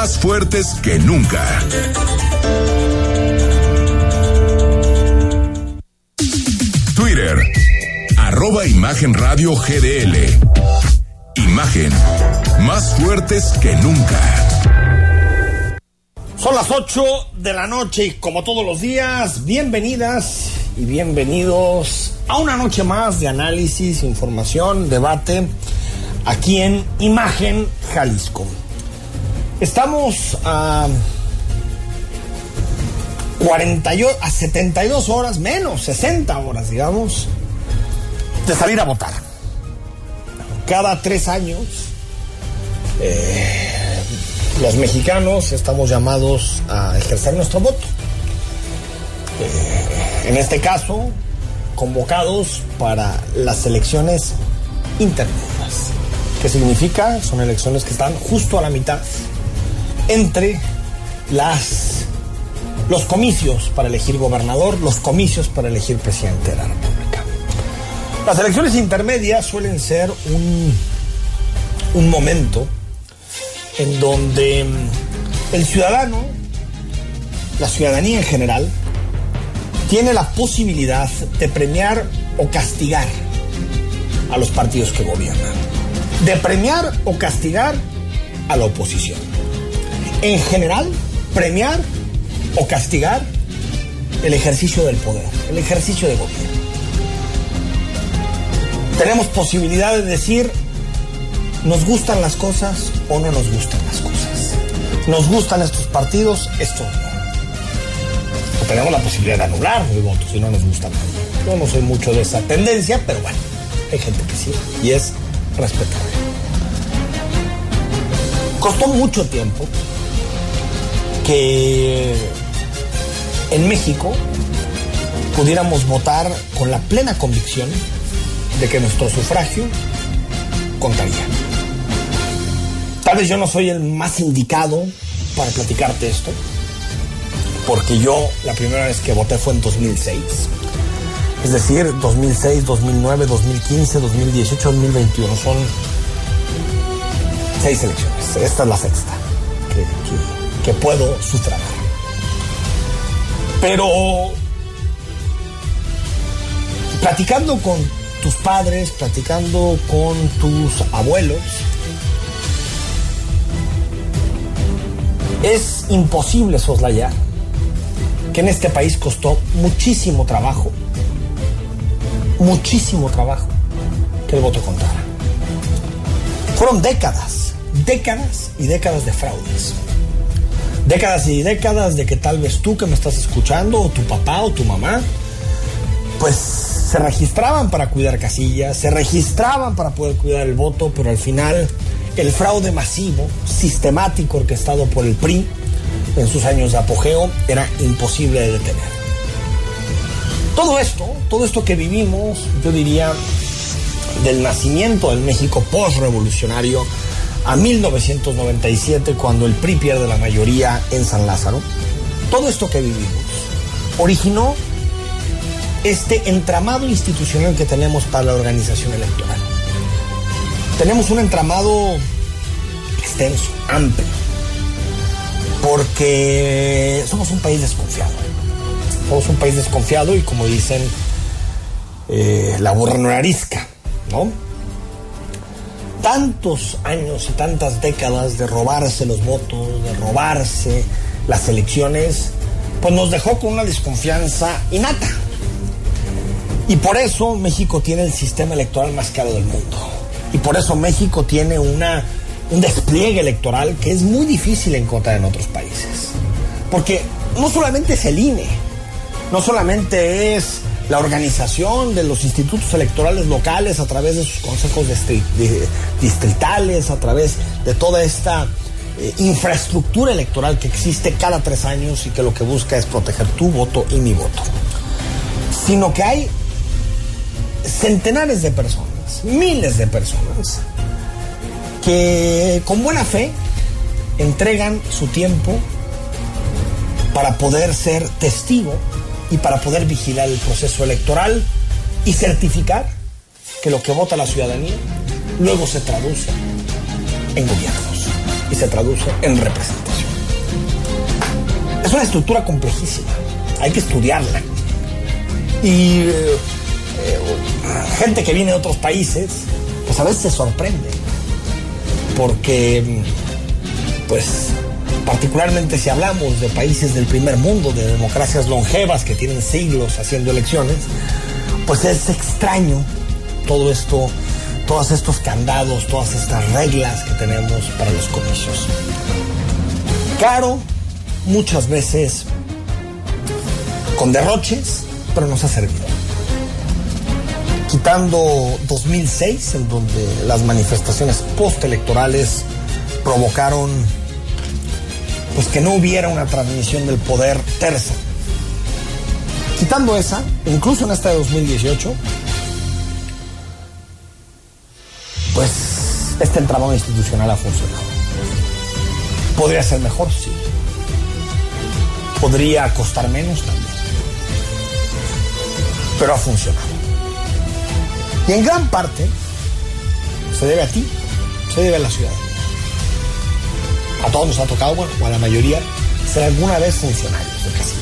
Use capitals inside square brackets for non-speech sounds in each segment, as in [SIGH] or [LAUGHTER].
más fuertes que nunca. Twitter, arroba Imagen GDL. Imagen, más fuertes que nunca. Son las 8 de la noche y como todos los días, bienvenidas y bienvenidos a una noche más de análisis, información, debate aquí en Imagen Jalisco. Estamos a 48, a 72 horas, menos 60 horas, digamos, de salir a votar. Cada tres años, eh, los mexicanos estamos llamados a ejercer nuestro voto. Eh, en este caso, convocados para las elecciones intermedias. ¿Qué significa? Son elecciones que están justo a la mitad entre las, los comicios para elegir gobernador, los comicios para elegir presidente de la República. Las elecciones intermedias suelen ser un, un momento en donde el ciudadano, la ciudadanía en general, tiene la posibilidad de premiar o castigar a los partidos que gobiernan. De premiar o castigar a la oposición en general, premiar o castigar el ejercicio del poder, el ejercicio de gobierno. Tenemos posibilidad de decir, nos gustan las cosas o no nos gustan las cosas. Nos gustan estos partidos, estos no. O tenemos la posibilidad de anular el voto si no nos gustan. Yo no soy mucho de esa tendencia, pero bueno, hay gente que sí, y es respetable. Costó mucho tiempo que en México pudiéramos votar con la plena convicción de que nuestro sufragio contaría. Tal vez yo no soy el más indicado para platicarte esto, porque yo la primera vez que voté fue en 2006. Es decir, 2006, 2009, 2015, 2018, 2021. Son seis elecciones. Esta es la sexta que puedo sufragar. Pero platicando con tus padres, platicando con tus abuelos, es imposible soslayar que en este país costó muchísimo trabajo, muchísimo trabajo que el voto contara. Fueron décadas, décadas y décadas de fraudes décadas y décadas de que tal vez tú que me estás escuchando, o tu papá o tu mamá, pues se registraban para cuidar casillas, se registraban para poder cuidar el voto, pero al final el fraude masivo, sistemático, orquestado por el PRI en sus años de apogeo, era imposible de detener. Todo esto, todo esto que vivimos, yo diría, del nacimiento del México postrevolucionario, a 1997, cuando el PRI pierde la mayoría en San Lázaro, todo esto que vivimos originó este entramado institucional que tenemos para la organización electoral. Tenemos un entramado extenso, amplio, porque somos un país desconfiado. Somos un país desconfiado y como dicen, eh, la burra no arisca, ¿no? Tantos años y tantas décadas de robarse los votos, de robarse las elecciones, pues nos dejó con una desconfianza innata. Y por eso México tiene el sistema electoral más caro del mundo. Y por eso México tiene una, un despliegue electoral que es muy difícil encontrar en otros países. Porque no solamente es el INE, no solamente es la organización de los institutos electorales locales a través de sus consejos distritales, a través de toda esta eh, infraestructura electoral que existe cada tres años y que lo que busca es proteger tu voto y mi voto. Sino que hay centenares de personas, miles de personas, que con buena fe entregan su tiempo para poder ser testigo y para poder vigilar el proceso electoral y certificar que lo que vota la ciudadanía luego se traduce en gobiernos y se traduce en representación. Es una estructura complejísima, hay que estudiarla. Y eh, gente que viene de otros países, pues a veces se sorprende, porque, pues, particularmente si hablamos de países del primer mundo, de democracias longevas que tienen siglos haciendo elecciones, pues es extraño todo esto, todos estos candados, todas estas reglas que tenemos para los comicios. Caro, muchas veces con derroches, pero nos ha servido. Quitando 2006, en donde las manifestaciones postelectorales provocaron pues que no hubiera una transmisión del poder tersa. Quitando esa, incluso en esta de 2018, pues este entramado institucional ha funcionado. ¿Podría ser mejor? Sí. ¿Podría costar menos? También. Pero ha funcionado. Y en gran parte se debe a ti, se debe a la ciudad. A todos nos ha tocado, bueno, o a la mayoría, ser alguna vez funcionarios de casilla.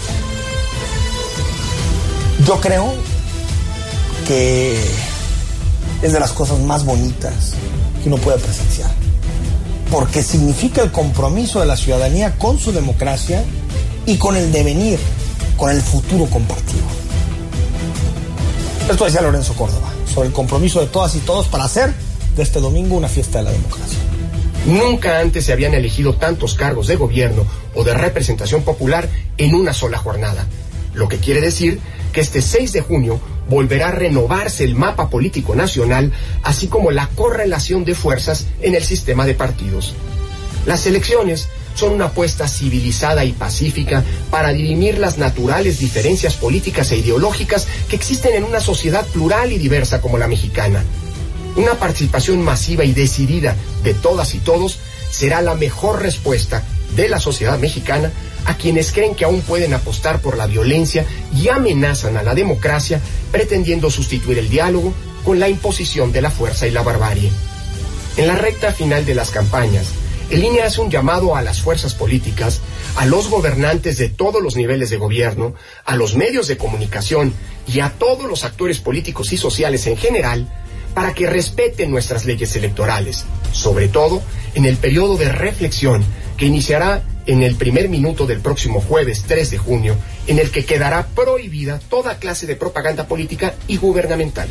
Yo creo que es de las cosas más bonitas que uno puede presenciar. Porque significa el compromiso de la ciudadanía con su democracia y con el devenir, con el futuro compartido. Esto decía Lorenzo Córdoba, sobre el compromiso de todas y todos para hacer de este domingo una fiesta de la democracia. Nunca antes se habían elegido tantos cargos de gobierno o de representación popular en una sola jornada, lo que quiere decir que este 6 de junio volverá a renovarse el mapa político nacional, así como la correlación de fuerzas en el sistema de partidos. Las elecciones son una apuesta civilizada y pacífica para dirimir las naturales diferencias políticas e ideológicas que existen en una sociedad plural y diversa como la mexicana. Una participación masiva y decidida de todas y todos será la mejor respuesta de la sociedad mexicana a quienes creen que aún pueden apostar por la violencia y amenazan a la democracia pretendiendo sustituir el diálogo con la imposición de la fuerza y la barbarie. En la recta final de las campañas, el INE hace un llamado a las fuerzas políticas, a los gobernantes de todos los niveles de gobierno, a los medios de comunicación y a todos los actores políticos y sociales en general para que respeten nuestras leyes electorales, sobre todo en el periodo de reflexión que iniciará en el primer minuto del próximo jueves 3 de junio, en el que quedará prohibida toda clase de propaganda política y gubernamental.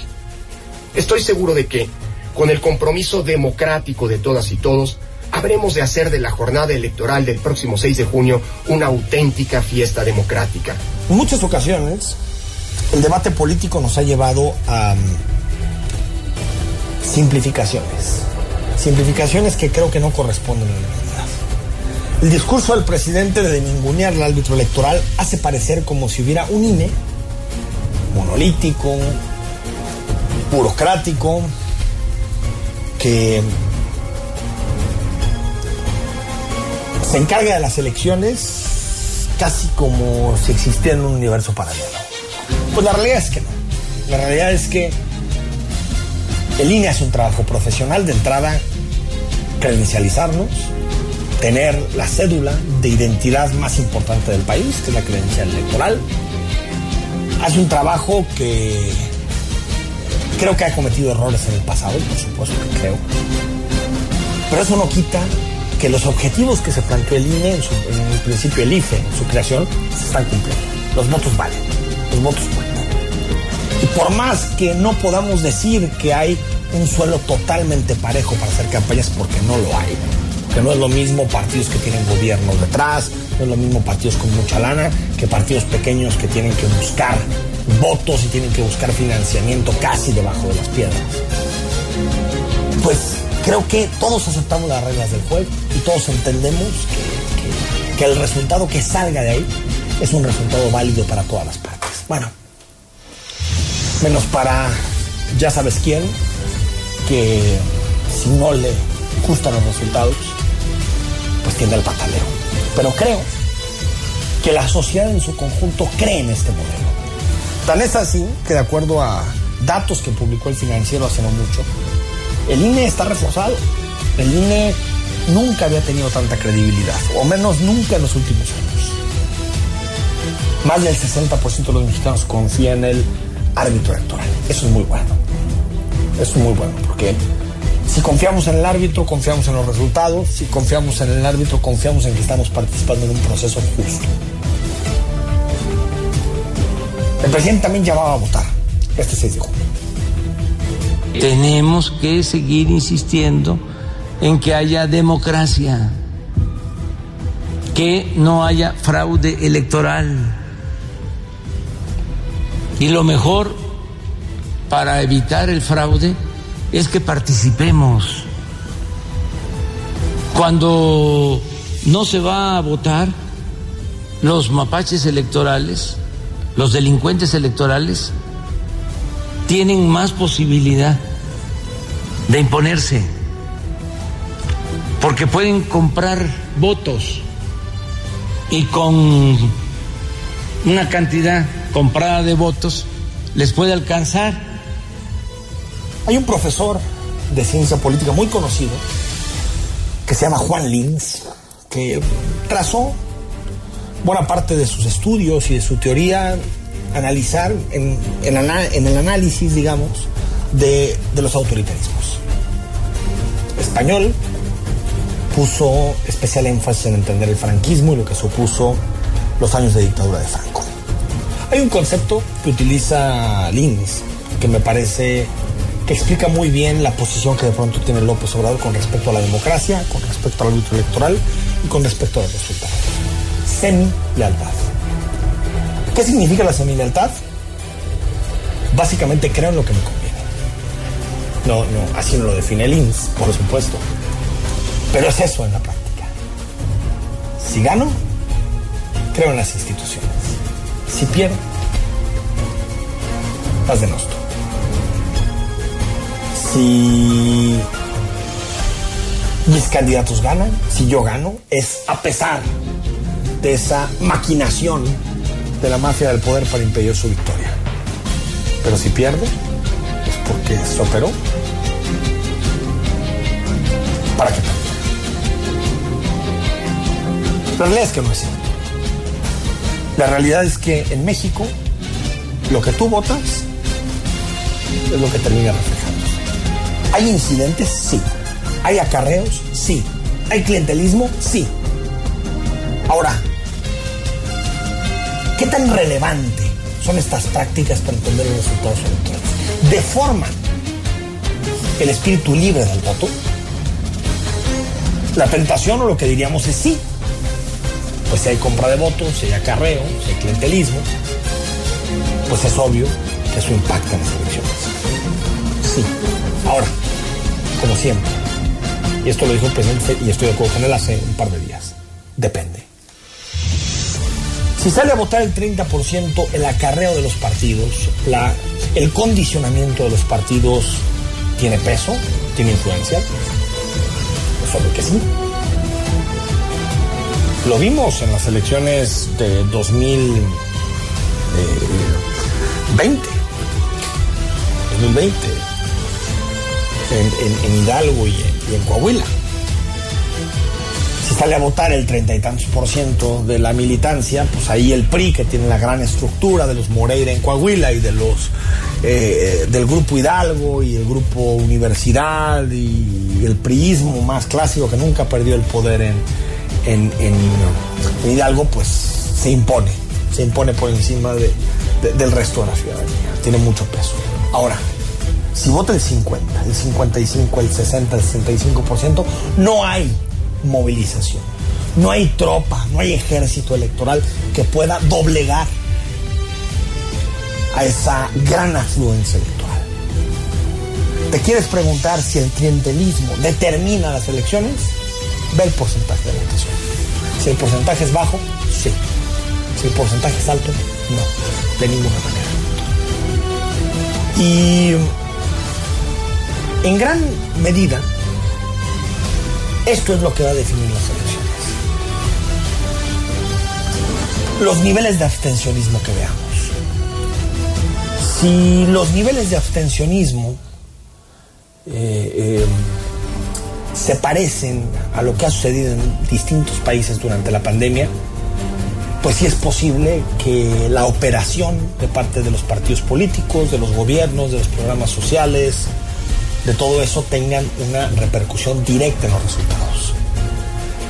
Estoy seguro de que, con el compromiso democrático de todas y todos, habremos de hacer de la jornada electoral del próximo 6 de junio una auténtica fiesta democrática. En muchas ocasiones, el debate político nos ha llevado a simplificaciones. Simplificaciones que creo que no corresponden a la realidad. El discurso del presidente de ningunear al árbitro electoral hace parecer como si hubiera un INE monolítico, burocrático, que se encarga de las elecciones casi como si existiera en un universo paralelo. Pues la realidad es que no. La realidad es que el INE hace un trabajo profesional de entrada, credencializarnos, tener la cédula de identidad más importante del país, que es la credencial electoral. Hace un trabajo que creo que ha cometido errores en el pasado, por supuesto que creo. Pero eso no quita que los objetivos que se planteó el INE, en, su, en el principio el IFE, en su creación, se están cumpliendo. Los votos valen, los votos cuentan. Por más que no podamos decir que hay un suelo totalmente parejo para hacer campañas, porque no lo hay, que no es lo mismo partidos que tienen gobiernos detrás, no es lo mismo partidos con mucha lana que partidos pequeños que tienen que buscar votos y tienen que buscar financiamiento casi debajo de las piedras. Pues creo que todos aceptamos las reglas del juego y todos entendemos que, que, que el resultado que salga de ahí es un resultado válido para todas las partes. Bueno, menos para ya sabes quién, que si no le gustan los resultados, pues tiende al pataleo. Pero creo que la sociedad en su conjunto cree en este modelo. Tan es así que de acuerdo a datos que publicó el financiero hace no mucho, el INE está reforzado. El INE nunca había tenido tanta credibilidad, o menos nunca en los últimos años. Más del 60% de los mexicanos confía en el árbitro electoral. Eso es muy bueno. Eso es muy bueno porque si confiamos en el árbitro, confiamos en los resultados. Si confiamos en el árbitro, confiamos en que estamos participando en un proceso justo. El presidente también llamaba a votar este 6 de junio. Tenemos que seguir insistiendo en que haya democracia, que no haya fraude electoral. Y lo mejor para evitar el fraude es que participemos. Cuando no se va a votar, los mapaches electorales, los delincuentes electorales, tienen más posibilidad de imponerse, porque pueden comprar votos y con una cantidad comprada de votos les puede alcanzar hay un profesor de ciencia política muy conocido que se llama Juan Lins, que trazó buena parte de sus estudios y de su teoría analizar en, el análisis, digamos, de, de los autoritarismos. Español puso especial énfasis en entender el franquismo y lo que supuso los años de dictadura de Franco. Hay un concepto que utiliza Lins que me parece que explica muy bien la posición que de pronto tiene López Obrador con respecto a la democracia, con respecto al ámbito electoral y con respecto a los resultados. Semi-lealtad. ¿Qué significa la semi-lealtad? Básicamente creo en lo que me conviene. No, no, así no lo define el INS, por supuesto. Pero es eso en la práctica. Si gano, creo en las instituciones. Si pierdo, las denosto si mis candidatos ganan, si yo gano, es a pesar de esa maquinación de la mafia del poder para impedir su victoria. Pero si pierde, es porque se para que pierda. La realidad es que no es cierto. La realidad es que en México lo que tú votas es lo que termina reflejando. ¿Hay incidentes? Sí. ¿Hay acarreos? Sí. ¿Hay clientelismo? Sí. Ahora, ¿qué tan relevante son estas prácticas para entender los resultados electorales? ¿Deforman el espíritu libre del voto? La tentación o lo que diríamos es sí. Pues si hay compra de votos, si hay acarreo, si hay clientelismo, pues es obvio que eso impacta en las elecciones. Sí. Ahora, como siempre, y esto lo dijo el presidente y estoy de acuerdo con él hace un par de días, depende. Si sale a votar el 30%, el acarreo de los partidos, la, el condicionamiento de los partidos tiene peso, tiene influencia. Pues obvio que sí. Lo vimos en las elecciones de 2020. 2020 en, Hidalgo y en, Coahuila. Si sale a votar el treinta y tantos por ciento de la militancia, pues ahí el PRI, que tiene la gran estructura de los Moreira en Coahuila y de los eh, del grupo Hidalgo y el grupo Universidad y el priismo más clásico que nunca perdió el poder en, en, Hidalgo, pues se impone, se impone por encima del resto de la ciudadanía. Tiene mucho peso. Ahora, si vota el 50, el 55, el 60, el 65%, no hay movilización. No hay tropa, no hay ejército electoral que pueda doblegar a esa gran afluencia electoral. ¿Te quieres preguntar si el clientelismo determina las elecciones? Ve el porcentaje de votación. Si el porcentaje es bajo, sí. Si el porcentaje es alto, no. De ninguna manera. Y en gran medida, esto es lo que va a definir las elecciones. Los niveles de abstencionismo que veamos. Si los niveles de abstencionismo eh, eh, se parecen a lo que ha sucedido en distintos países durante la pandemia, pues sí es posible que la operación de parte de los partidos políticos, de los gobiernos, de los programas sociales, de todo eso tengan una repercusión directa en los resultados.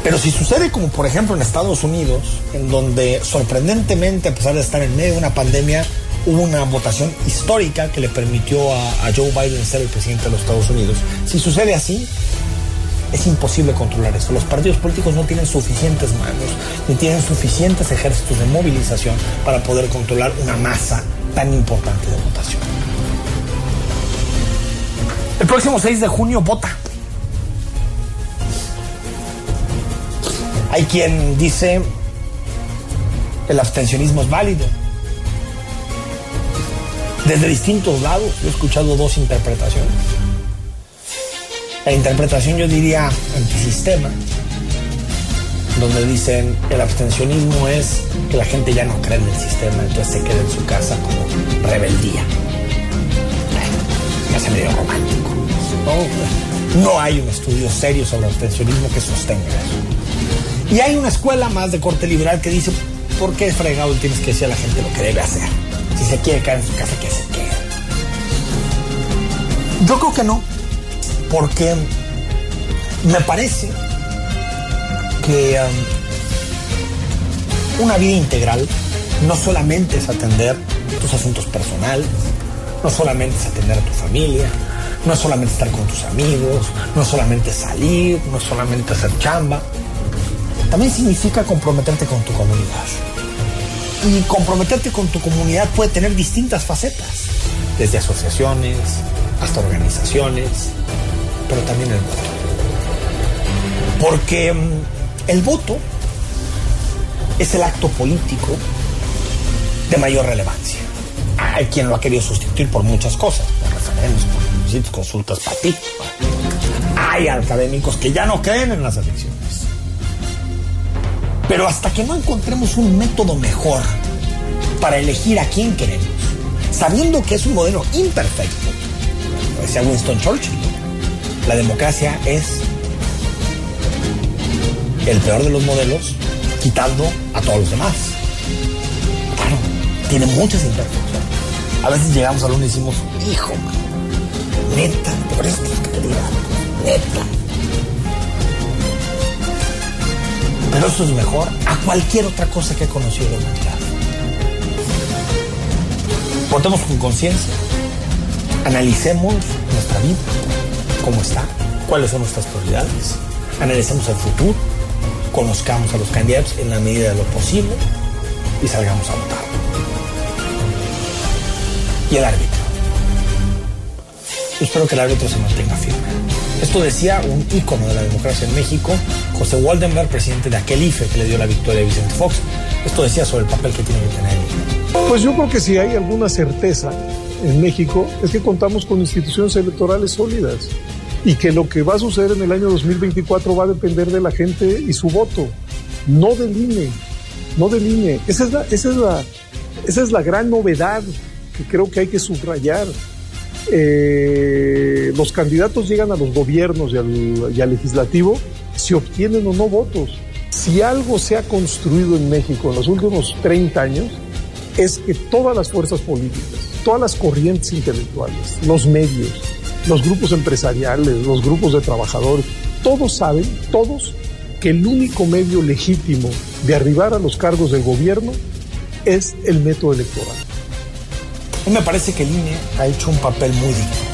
Pero si sucede como por ejemplo en Estados Unidos, en donde sorprendentemente, a pesar de estar en medio de una pandemia, hubo una votación histórica que le permitió a, a Joe Biden ser el presidente de los Estados Unidos. Si sucede así, es imposible controlar eso. Los partidos políticos no tienen suficientes manos, ni tienen suficientes ejércitos de movilización para poder controlar una masa tan importante de votación. El próximo 6 de junio vota. Hay quien dice el abstencionismo es válido. Desde distintos lados, he escuchado dos interpretaciones. La interpretación yo diría antisistema, donde dicen el abstencionismo es que la gente ya no cree en el sistema, entonces se queda en su casa como rebeldía. Me hace medio romántico. ¿no? no hay un estudio serio sobre abstencionismo que sostenga eso. Y hay una escuela más de corte liberal que dice, ¿por qué fregado tienes que decir a la gente lo que debe hacer? Si se quiere quedar en su casa, que se quede. Yo creo que no, porque me parece que um, una vida integral no solamente es atender tus asuntos personales, no solamente es atender a tu familia, no es solamente estar con tus amigos, no es solamente salir, no es solamente hacer chamba, también significa comprometerte con tu comunidad. Y comprometerte con tu comunidad puede tener distintas facetas, desde asociaciones hasta organizaciones, pero también el voto. Porque um, el voto es el acto político de mayor relevancia. Hay quien lo ha querido sustituir por muchas cosas, por referendos, por consultas para ti. Hay académicos que ya no creen en las elecciones. Pero hasta que no encontremos un método mejor para elegir a quién queremos, sabiendo que es un modelo imperfecto, decía Winston Churchill, la democracia es el peor de los modelos, quitando a todos los demás. Claro, tiene muchas imperfecciones. A veces llegamos a uno y decimos, hijo, neta, por esta calidad, neta. Pero eso es mejor a cualquier otra cosa que he conocido la humanidad. Votemos con conciencia, analicemos nuestra vida, cómo está, cuáles son nuestras prioridades, analicemos el futuro, conozcamos a los candidatos en la medida de lo posible y salgamos a votar. Y el árbitro. Yo espero que el árbitro se mantenga firme. Esto decía un ícono de la democracia en México, José Waldenberg, presidente de aquel IFE que le dio la victoria a Vicente Fox. Esto decía sobre el papel que tiene que tener el. Pues yo creo que si hay alguna certeza en México es que contamos con instituciones electorales sólidas y que lo que va a suceder en el año 2024 va a depender de la gente y su voto, no del INE, no del INE. Esa es la, esa es la, esa es la gran novedad que creo que hay que subrayar. Eh, los candidatos llegan a los gobiernos y al, y al legislativo si obtienen o no votos. Si algo se ha construido en México en los últimos 30 años, es que todas las fuerzas políticas, todas las corrientes intelectuales, los medios, los grupos empresariales, los grupos de trabajadores, todos saben, todos, que el único medio legítimo de arribar a los cargos del gobierno es el método electoral. A mí me parece que el INE ha hecho un papel muy digno.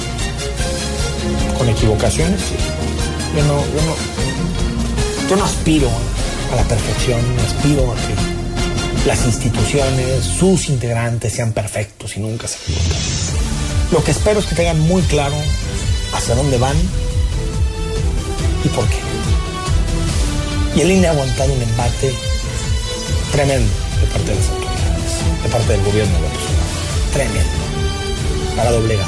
Con equivocaciones, sí. Yo no, yo no, yo no aspiro a la perfección, no aspiro a que las instituciones, sus integrantes sean perfectos y nunca se equivocan. Lo que espero es que tengan muy claro hacia dónde van y por qué. Y el INE ha aguantado un embate tremendo de parte de las autoridades, de parte del gobierno de la persona. Tremendo. Para doblegar.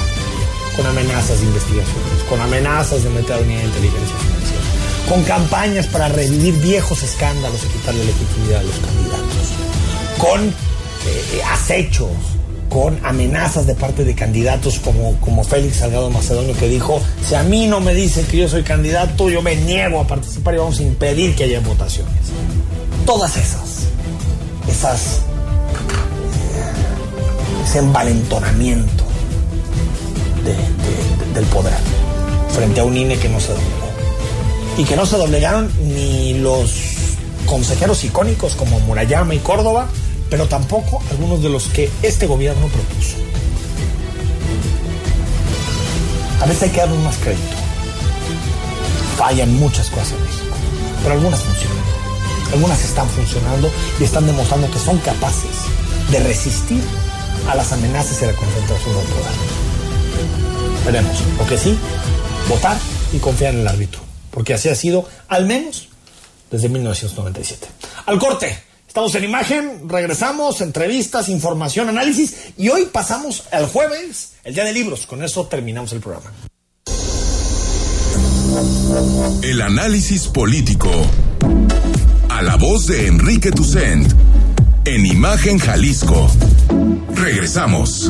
Con amenazas de investigaciones, con amenazas de meter a unidad de inteligencia financiera, con campañas para revivir viejos escándalos y quitarle legitimidad a los candidatos, con eh, acechos, con amenazas de parte de candidatos como, como Félix Salgado Macedonio que dijo, si a mí no me dicen que yo soy candidato, yo me niego a participar y vamos a impedir que haya votaciones. Todas esas esas, eh, ese envalentonamiento del poder frente a un INE que no se doblegó. Y que no se doblegaron ni los consejeros icónicos como Murayama y Córdoba, pero tampoco algunos de los que este gobierno propuso. A veces hay que darles más crédito. Fallan muchas cosas en México, pero algunas funcionan. Algunas están funcionando y están demostrando que son capaces de resistir a las amenazas y la concentración del poder. Veremos. Lo que sí, votar y confiar en el árbitro, porque así ha sido, al menos, desde 1997. Al corte. Estamos en imagen, regresamos, entrevistas, información, análisis y hoy pasamos al jueves, el día de libros. Con eso terminamos el programa. El análisis político. A la voz de Enrique Tucent. En Imagen Jalisco. Regresamos.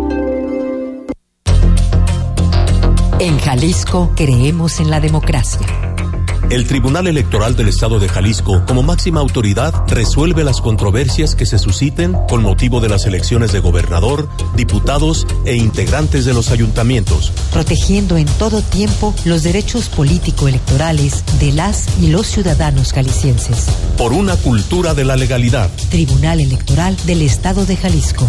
En Jalisco creemos en la democracia. El Tribunal Electoral del Estado de Jalisco, como máxima autoridad, resuelve las controversias que se susciten con motivo de las elecciones de gobernador, diputados e integrantes de los ayuntamientos. Protegiendo en todo tiempo los derechos político-electorales de las y los ciudadanos jaliscienses. Por una cultura de la legalidad. Tribunal Electoral del Estado de Jalisco.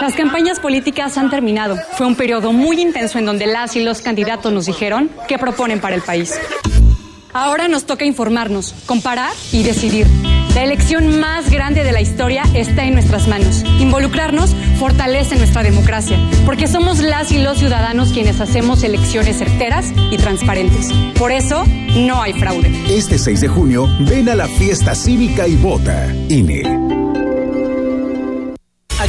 Las campañas políticas han terminado. Fue un periodo muy intenso en donde las y los candidatos nos dijeron qué proponen para el país. Ahora nos toca informarnos, comparar y decidir. La elección más grande de la historia está en nuestras manos. Involucrarnos fortalece nuestra democracia, porque somos las y los ciudadanos quienes hacemos elecciones certeras y transparentes. Por eso, no hay fraude. Este 6 de junio, ven a la fiesta cívica y vota. INE.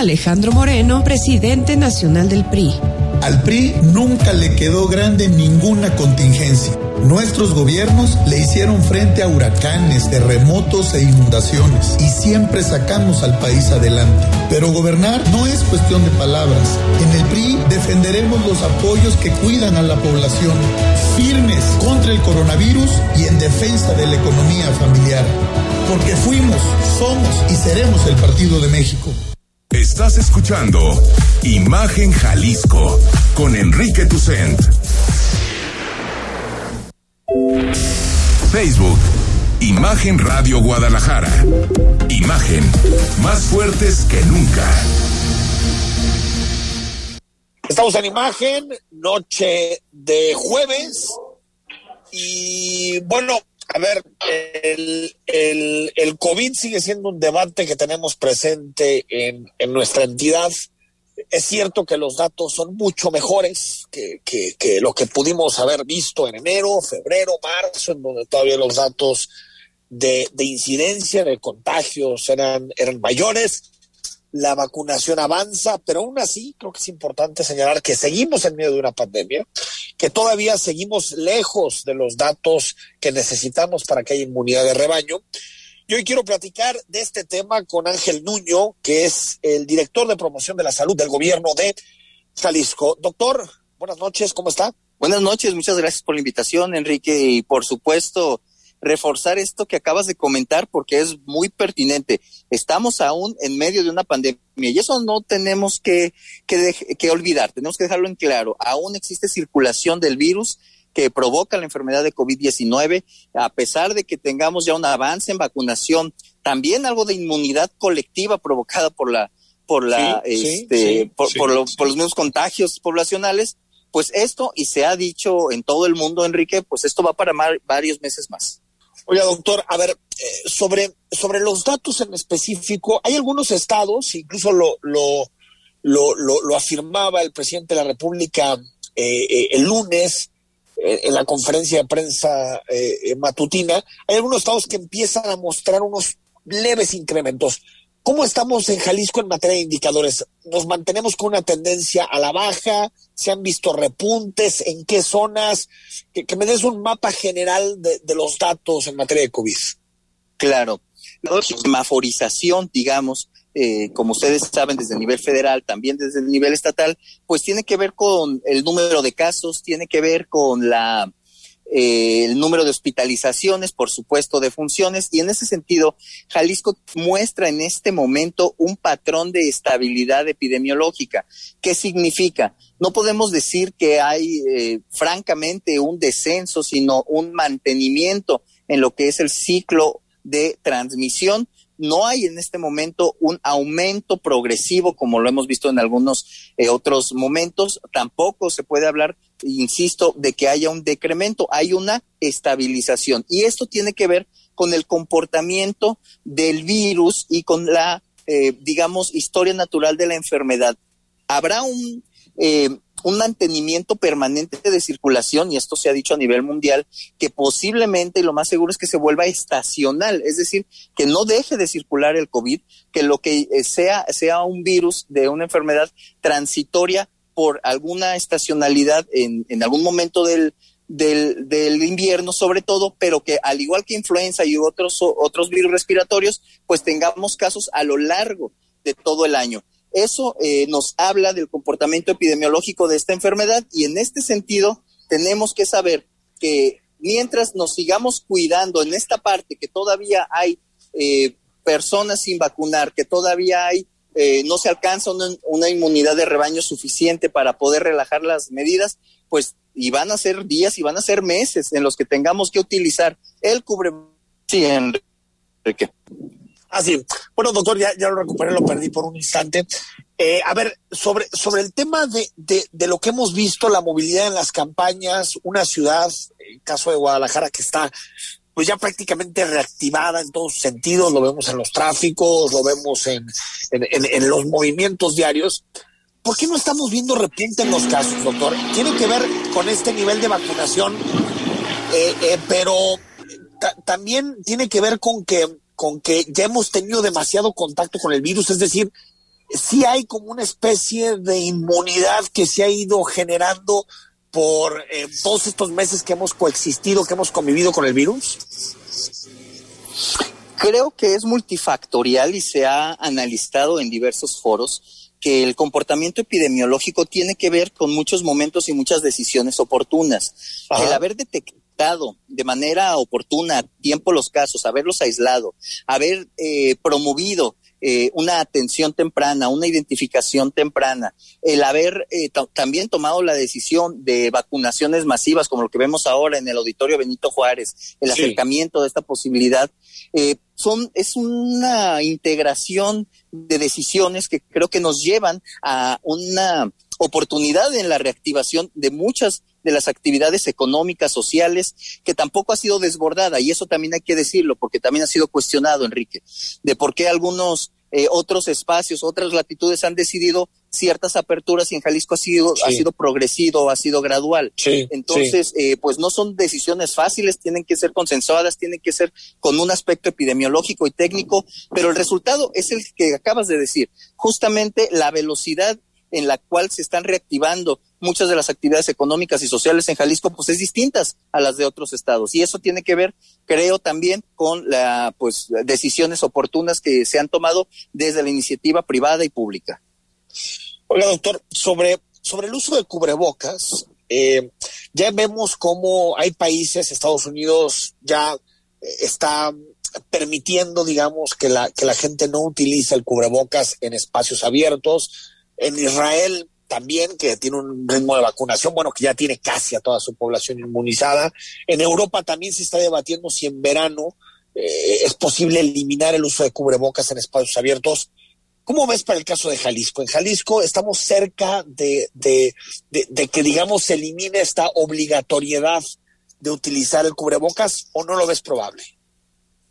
Alejandro Moreno, presidente nacional del PRI. Al PRI nunca le quedó grande ninguna contingencia. Nuestros gobiernos le hicieron frente a huracanes, terremotos e inundaciones y siempre sacamos al país adelante. Pero gobernar no es cuestión de palabras. En el PRI defenderemos los apoyos que cuidan a la población, firmes contra el coronavirus y en defensa de la economía familiar. Porque fuimos, somos y seremos el Partido de México. Estás escuchando Imagen Jalisco con Enrique Tucent. Facebook, Imagen Radio Guadalajara. Imagen, más fuertes que nunca. Estamos en Imagen, noche de jueves. Y bueno, a ver, el, el, el, COVID sigue siendo un debate que tenemos presente en, en nuestra entidad. Es cierto que los datos son mucho mejores que, que, que, lo que pudimos haber visto en enero, febrero, marzo, en donde todavía los datos de, de incidencia, de contagios eran, eran mayores. La vacunación avanza, pero aún así creo que es importante señalar que seguimos en medio de una pandemia, que todavía seguimos lejos de los datos que necesitamos para que haya inmunidad de rebaño. Y hoy quiero platicar de este tema con Ángel Nuño, que es el director de promoción de la salud del gobierno de Jalisco. Doctor, buenas noches, ¿cómo está? Buenas noches, muchas gracias por la invitación, Enrique, y por supuesto reforzar esto que acabas de comentar porque es muy pertinente. Estamos aún en medio de una pandemia y eso no tenemos que, que, que olvidar, tenemos que dejarlo en claro. Aún existe circulación del virus que provoca la enfermedad de COVID-19, a pesar de que tengamos ya un avance en vacunación, también algo de inmunidad colectiva provocada por la por la este por, por, por los mismos contagios poblacionales, pues esto y se ha dicho en todo el mundo, Enrique, pues esto va para varios meses más. Oiga, doctor, a ver, eh, sobre, sobre los datos en específico, hay algunos estados, incluso lo, lo, lo, lo, afirmaba el presidente de la República eh, eh, el lunes en la conferencia de prensa matutina, hay algunos estados que empiezan a mostrar unos leves incrementos. ¿Cómo estamos en Jalisco en materia de indicadores? ¿Nos mantenemos con una tendencia a la baja? ¿Se han visto repuntes? ¿En qué zonas? Que, me des un mapa general de, los datos en materia de COVID. Claro. La semaforización, digamos, eh, como ustedes saben, desde el nivel federal, también desde el nivel estatal, pues tiene que ver con el número de casos, tiene que ver con la eh, el número de hospitalizaciones, por supuesto, de funciones, y en ese sentido, Jalisco muestra en este momento un patrón de estabilidad epidemiológica. ¿Qué significa? No podemos decir que hay, eh, francamente, un descenso, sino un mantenimiento en lo que es el ciclo de transmisión, no hay en este momento un aumento progresivo como lo hemos visto en algunos eh, otros momentos. Tampoco se puede hablar, insisto, de que haya un decremento. Hay una estabilización. Y esto tiene que ver con el comportamiento del virus y con la, eh, digamos, historia natural de la enfermedad. Habrá un eh, un mantenimiento permanente de circulación, y esto se ha dicho a nivel mundial, que posiblemente lo más seguro es que se vuelva estacional, es decir, que no deje de circular el COVID, que lo que eh, sea, sea un virus de una enfermedad transitoria por alguna estacionalidad en, algún momento del, del, del, invierno sobre todo, pero que al igual que influenza y otros, otros virus respiratorios, pues tengamos casos a lo largo de todo el año. Eso eh, nos habla del comportamiento epidemiológico de esta enfermedad y en este sentido tenemos que saber que mientras nos sigamos cuidando en esta parte, que todavía hay eh, personas sin vacunar, que todavía hay, eh, no se alcanza una, inmunidad de rebaño suficiente para poder relajar las medidas, pues y van a ser días y van a ser meses en los que tengamos que utilizar el cubre. Sí, Enrique. Ah, sí. Bueno, doctor, ya, ya lo recuperé, lo perdí por un instante. Eh, a ver, sobre, sobre el tema de, de, de, lo que hemos visto, la movilidad en las campañas, una ciudad, el caso de Guadalajara, que está pues ya prácticamente reactivada en todos sentidos, lo vemos en los tráficos, lo vemos en, en, los movimientos diarios. ¿Por qué no estamos viendo repunte en los casos, doctor? Tiene que ver con este nivel de vacunación, eh, eh, pero también tiene que ver con que con que ya hemos tenido demasiado contacto con el virus, es decir, sí hay como una especie de inmunidad que se ha ido generando por eh, todos estos meses que hemos coexistido, que hemos convivido con el virus? Creo que es multifactorial y se ha analizado en diversos foros que el comportamiento epidemiológico tiene que ver con muchos momentos y muchas decisiones oportunas. El haber detectado de manera oportuna a tiempo los casos, haberlos aislado, haber eh, promovido eh, una atención temprana, una identificación temprana, el haber eh, también tomado la decisión de vacunaciones masivas, como lo que vemos ahora en el auditorio Benito Juárez, el acercamiento de esta posibilidad, son, es una integración de decisiones que creo que nos llevan a una oportunidad en la reactivación de muchas de las actividades económicas, sociales, que tampoco ha sido desbordada, y eso también hay que decirlo, porque también ha sido cuestionado, Enrique, de por qué algunos eh, otros espacios, otras latitudes han decidido ciertas aperturas y en Jalisco ha sido, ha sido progresivo, ha sido gradual. Entonces, eh, pues no son decisiones fáciles, tienen que ser consensuadas, tienen que ser con un aspecto epidemiológico y técnico, pero el resultado es el que acabas de decir. Justamente la velocidad en la cual se están reactivando muchas de las actividades económicas y sociales en Jalisco, pues es distintas a las de otros estados. Y eso tiene que ver, creo, también con la, pues, decisiones oportunas que se han tomado desde la iniciativa privada y pública. Oiga, doctor, sobre, sobre el uso de cubrebocas, eh, ya vemos cómo hay países, Estados Unidos ya eh, está permitiendo, digamos, que la, que la gente no utilice el cubrebocas en espacios abiertos. En Israel también, que tiene un ritmo de vacunación, bueno, que ya tiene casi a toda su población inmunizada. En Europa también se está debatiendo si en verano eh, es posible eliminar el uso de cubrebocas en espacios abiertos. ¿Cómo ves para el caso de Jalisco? En Jalisco estamos cerca de, de, de que, digamos, se elimine esta obligatoriedad de utilizar el cubrebocas o no lo ves probable?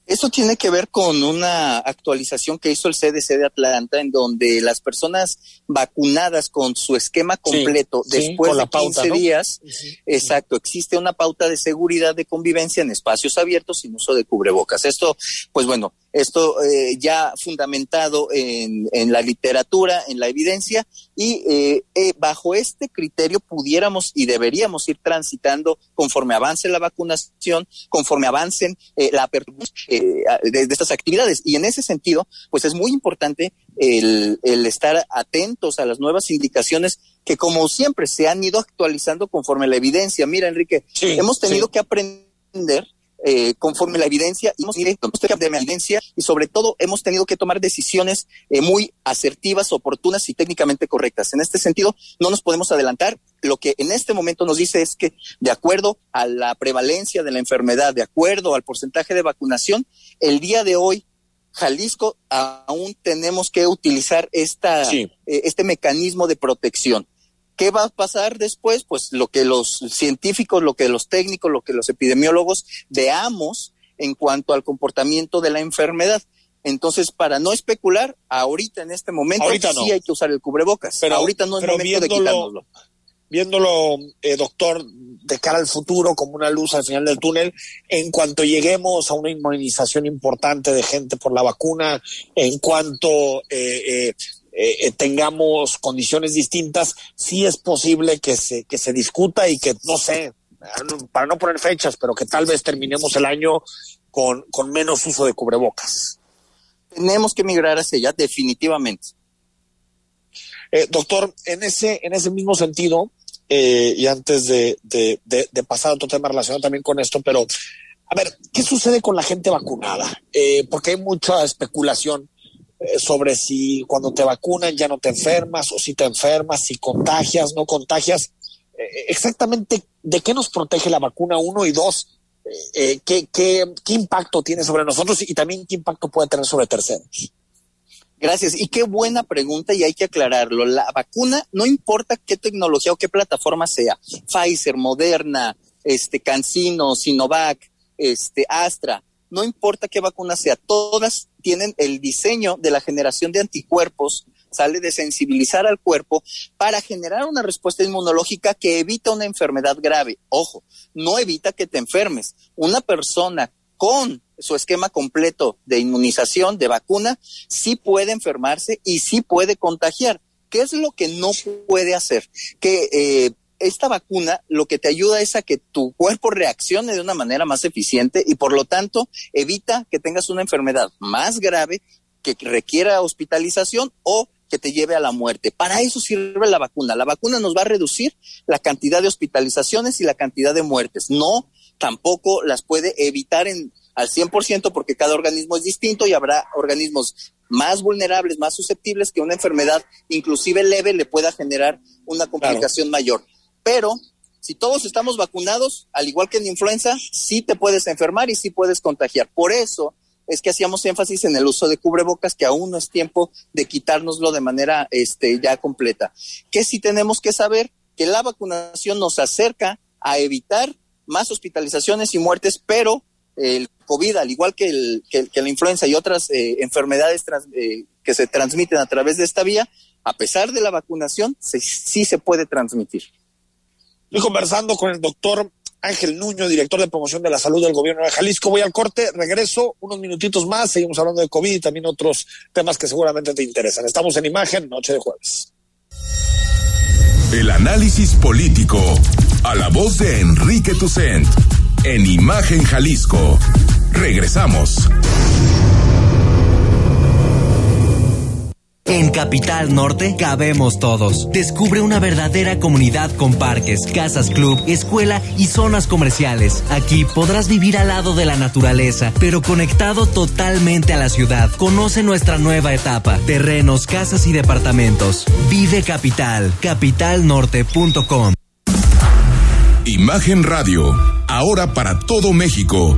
Eso tiene que ver con una actualización que hizo el CDC de Atlanta, en donde las personas vacunadas con su esquema completo después de 15 días, exacto, existe una pauta de seguridad de convivencia en espacios abiertos sin uso de cubrebocas. Esto, pues bueno, esto eh, ya fundamentado en, en, la literatura, en la evidencia, y eh, eh, bajo este criterio pudiéramos y deberíamos ir transitando conforme avance la vacunación, conforme avancen la apertura de, estas actividades. Y en ese sentido, pues es muy importante el, el estar atentos a las nuevas indicaciones que como siempre se han ido actualizando conforme la evidencia. Mira, Enrique, hemos tenido que aprender eh, conforme la evidencia, hemos tenido de evidencia y sobre todo hemos tenido que tomar decisiones eh, muy asertivas, oportunas y técnicamente correctas. En este sentido, no nos podemos adelantar. Lo que en este momento nos dice es que de acuerdo a la prevalencia de la enfermedad, de acuerdo al porcentaje de vacunación, el día de hoy Jalisco aún tenemos que utilizar esta, eh, este mecanismo de protección. ¿Qué va a pasar después? Pues lo que los científicos, lo que los técnicos, lo que los epidemiólogos veamos en cuanto al comportamiento de la enfermedad. Entonces, para no especular, ahorita en este momento sí hay que usar el cubrebocas. Pero ahorita no es momento de quitárnoslo. Viéndolo, eh, doctor, de cara al futuro como una luz al final del túnel, en cuanto lleguemos a una inmunización importante de gente por la vacuna, en cuanto eh, eh, eh, eh, tengamos condiciones distintas, sí es posible que se, que se discuta y que, no sé, para no poner fechas, pero que tal vez terminemos el año con, con menos uso de cubrebocas. Tenemos que migrar hacia allá, definitivamente. Eh, doctor, en ese, en ese mismo sentido, y antes de, de, de, pasar a otro tema relacionado también con esto, pero a ver, ¿qué sucede con la gente vacunada? porque hay mucha especulación eh, sobre si cuando te vacunan ya no te enfermas o si te enfermas, si contagias, no contagias. Eh, exactamente de qué nos protege la vacuna, uno y dos, eh, ¿qué, qué, qué impacto tiene sobre nosotros y también qué impacto puede tener sobre terceros. Gracias. Y qué buena pregunta y hay que aclararlo. La vacuna, no importa qué tecnología o qué plataforma sea, Pfizer, Moderna, este, Sinovac, este, Astra, no importa qué vacuna sea, todas tienen el diseño de la generación de anticuerpos, sale de sensibilizar al cuerpo para generar una respuesta inmunológica que evita una enfermedad grave. Ojo, no evita que te enfermes. Una persona con su esquema completo de inmunización, de vacuna, sí puede enfermarse y sí puede contagiar. ¿Qué es lo que no puede hacer? Que eh, esta vacuna lo que te ayuda es a que tu cuerpo reaccione de una manera más eficiente y por lo tanto evita que tengas una enfermedad más grave que requiera hospitalización o que te lleve a la muerte. Para eso sirve la vacuna. La vacuna nos va a reducir la cantidad de hospitalizaciones y la cantidad de muertes. No, tampoco las puede evitar en, al 100% porque cada organismo es distinto y habrá organismos más vulnerables, más susceptibles que una enfermedad, inclusive leve, le pueda generar una complicación mayor. Pero si todos estamos vacunados, al igual que en influenza, sí te puedes enfermar y sí puedes contagiar. Por eso es que hacíamos énfasis en el uso de cubrebocas, que aún no es tiempo de quitárnoslo de manera este, ya completa. Que sí tenemos que saber que la vacunación nos acerca a evitar más hospitalizaciones y muertes, pero el COVID, al igual que, la influenza y otras eh, enfermedades eh, que se transmiten a través de esta vía, a pesar de la vacunación, sí se puede transmitir. Estoy conversando con el doctor Ángel Nuño, director de promoción de la salud del gobierno de Jalisco. Voy al corte, regreso unos minutitos más, seguimos hablando de COVID y también otros temas que seguramente te interesan. Estamos en imagen, noche de jueves. El análisis político a la voz de Enrique Tucent en Imagen Jalisco. Regresamos. En Capital Norte cabemos todos. Descubre una verdadera comunidad con parques, casas club, escuela y zonas comerciales. Aquí podrás vivir al lado de la naturaleza, pero conectado totalmente a la ciudad. Conoce nuestra nueva etapa. Terrenos, casas y departamentos. Vive Capital. Capitalnorte.com. Imagen Radio, ahora para todo México.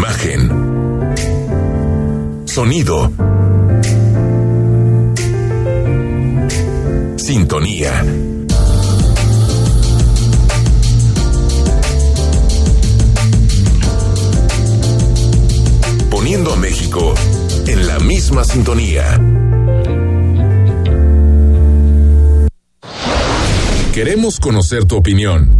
Imagen. Sonido. Sintonía. Poniendo a México en la misma sintonía. Queremos conocer tu opinión.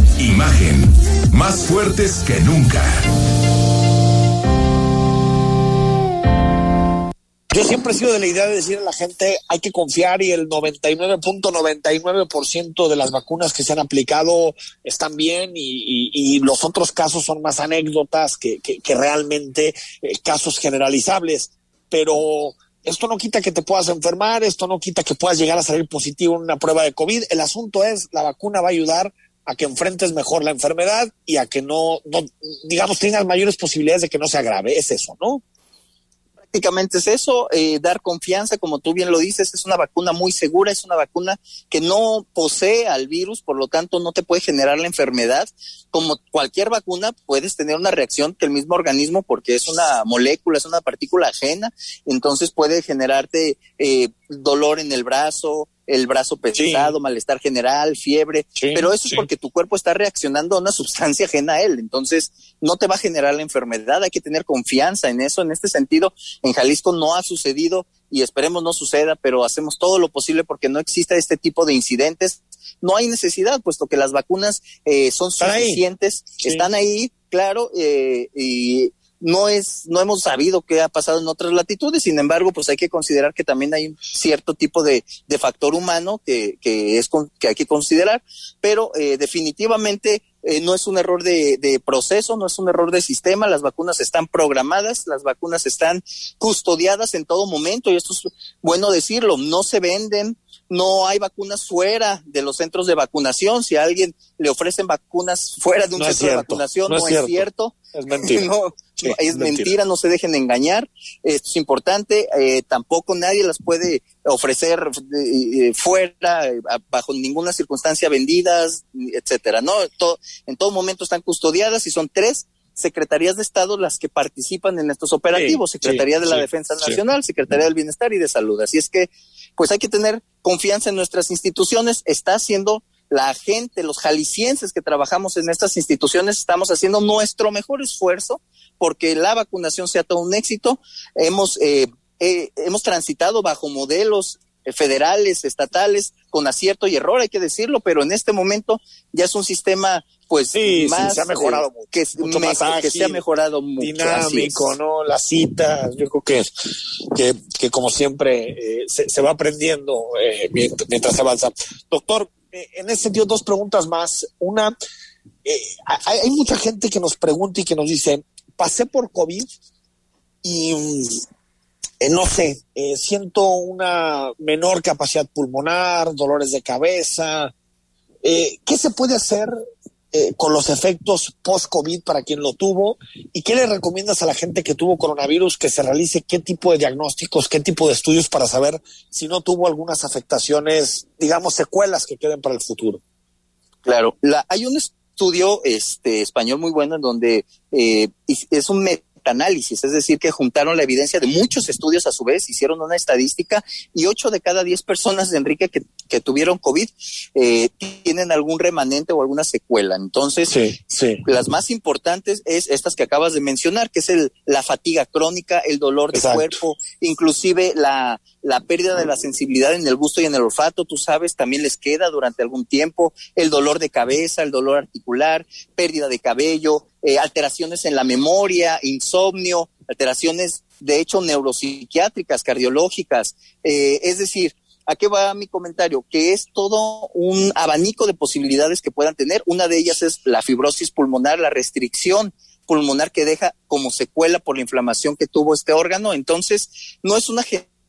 Imagen, más fuertes que nunca. Yo siempre he sido de la idea de decir a la gente hay que confiar y el 99.99% de las vacunas que se han aplicado están bien y, los otros casos son más anécdotas que realmente eh, casos generalizables. Pero esto no quita que te puedas enfermar, esto no quita que puedas llegar a salir positivo en una prueba de COVID. El asunto es, la vacuna va a ayudar a que enfrentes mejor la enfermedad y a que no, digamos, tengas mayores posibilidades de que no se agrave. Es eso, ¿no? prácticamente es eso, eh, dar confianza, como tú bien lo dices, es una vacuna muy segura, es una vacuna que no posee al virus, por lo tanto no te puede generar la enfermedad. Como cualquier vacuna, puedes tener una reacción que el mismo organismo, porque es una molécula, es una partícula ajena, entonces puede generarte eh, dolor en el brazo, el brazo pesado, sí. malestar general, fiebre, sí, pero eso sí. es porque tu cuerpo está reaccionando a una sustancia ajena a él, entonces no te va a generar la enfermedad, hay que tener confianza en eso, en este sentido, en Jalisco no ha sucedido y esperemos no suceda, pero hacemos todo lo posible porque no exista este tipo de incidentes, no hay necesidad, puesto que las vacunas eh, son están suficientes, ahí. están ahí, claro, eh, y no es, no hemos sabido qué ha pasado en otras latitudes, sin embargo, pues hay que considerar que también hay un cierto tipo de, de factor humano que, que es con, que hay que considerar, pero eh, definitivamente eh, no es un error de, de, proceso, no es un error de sistema, las vacunas están programadas, las vacunas están custodiadas en todo momento, y esto es bueno decirlo, no se venden, no hay vacunas fuera de los centros de vacunación. Si a alguien le ofrecen vacunas fuera de un no centro de vacunación, no, no es, cierto. Es mentira. [LAUGHS] no, sí, es, es mentira. mentira. no se dejen engañar. Esto es importante. Eh, tampoco nadie las puede ofrecer eh, fuera, eh, bajo ninguna circunstancia vendidas, etcétera. No, todo, en todo momento están custodiadas y son tres secretarías de Estado las que participan en estos operativos, sí, Secretaría sí, de la sí, Defensa Nacional, Secretaría del Bienestar y de Salud. Así es que, pues hay que tener confianza en nuestras instituciones, está haciendo la gente, los jaliscienses que trabajamos en estas instituciones, estamos haciendo nuestro mejor esfuerzo porque la vacunación sea todo un éxito. Hemos, eh, eh, hemos transitado bajo modelos eh, federales, estatales, con acierto y error, hay que decirlo, pero en este momento ya es un sistema pues sí, más sí, se ha mejorado eh, mucho, que, mucho me- más ágil, que se ha mejorado mucho. dinámico, ¿no? Las citas, yo creo que, que, que como siempre eh, se, se va aprendiendo eh, mientras, mientras se avanza. Doctor, en ese sentido, dos preguntas más. Una, hay, hay mucha gente que nos pregunta y que nos dice, pasé por COVID y eh, no sé, eh, siento una menor capacidad pulmonar, dolores de cabeza. Eh, ¿Qué se puede hacer con los efectos post-COVID para quien lo tuvo? ¿Y qué le recomiendas a la gente que tuvo coronavirus que se realice qué tipo de diagnósticos, qué tipo de estudios para saber si no tuvo algunas afectaciones, digamos, secuelas que queden para el futuro? Claro, la, hay un estudio este, español muy bueno en donde eh, es un metaanálisis, es decir, que juntaron la evidencia de muchos estudios a su vez, hicieron una estadística y ocho de cada diez personas de Enrique que, que tuvieron COVID eh, tienen algún remanente o alguna secuela. Entonces, las más importantes es estas que acabas de mencionar, que es el, la fatiga crónica, el dolor de cuerpo, inclusive la, la pérdida de la sensibilidad en el gusto y en el olfato, tú sabes, también les queda durante algún tiempo, el dolor de cabeza, el dolor articular, pérdida de cabello, eh, alteraciones en la memoria, insomnio, alteraciones de hecho neuropsiquiátricas, cardiológicas, eh, es decir, ¿A qué va mi comentario? Que es todo un abanico de posibilidades que puedan tener. Una de ellas es la fibrosis pulmonar, la restricción pulmonar que deja como secuela por la inflamación que tuvo este órgano. Entonces, no es una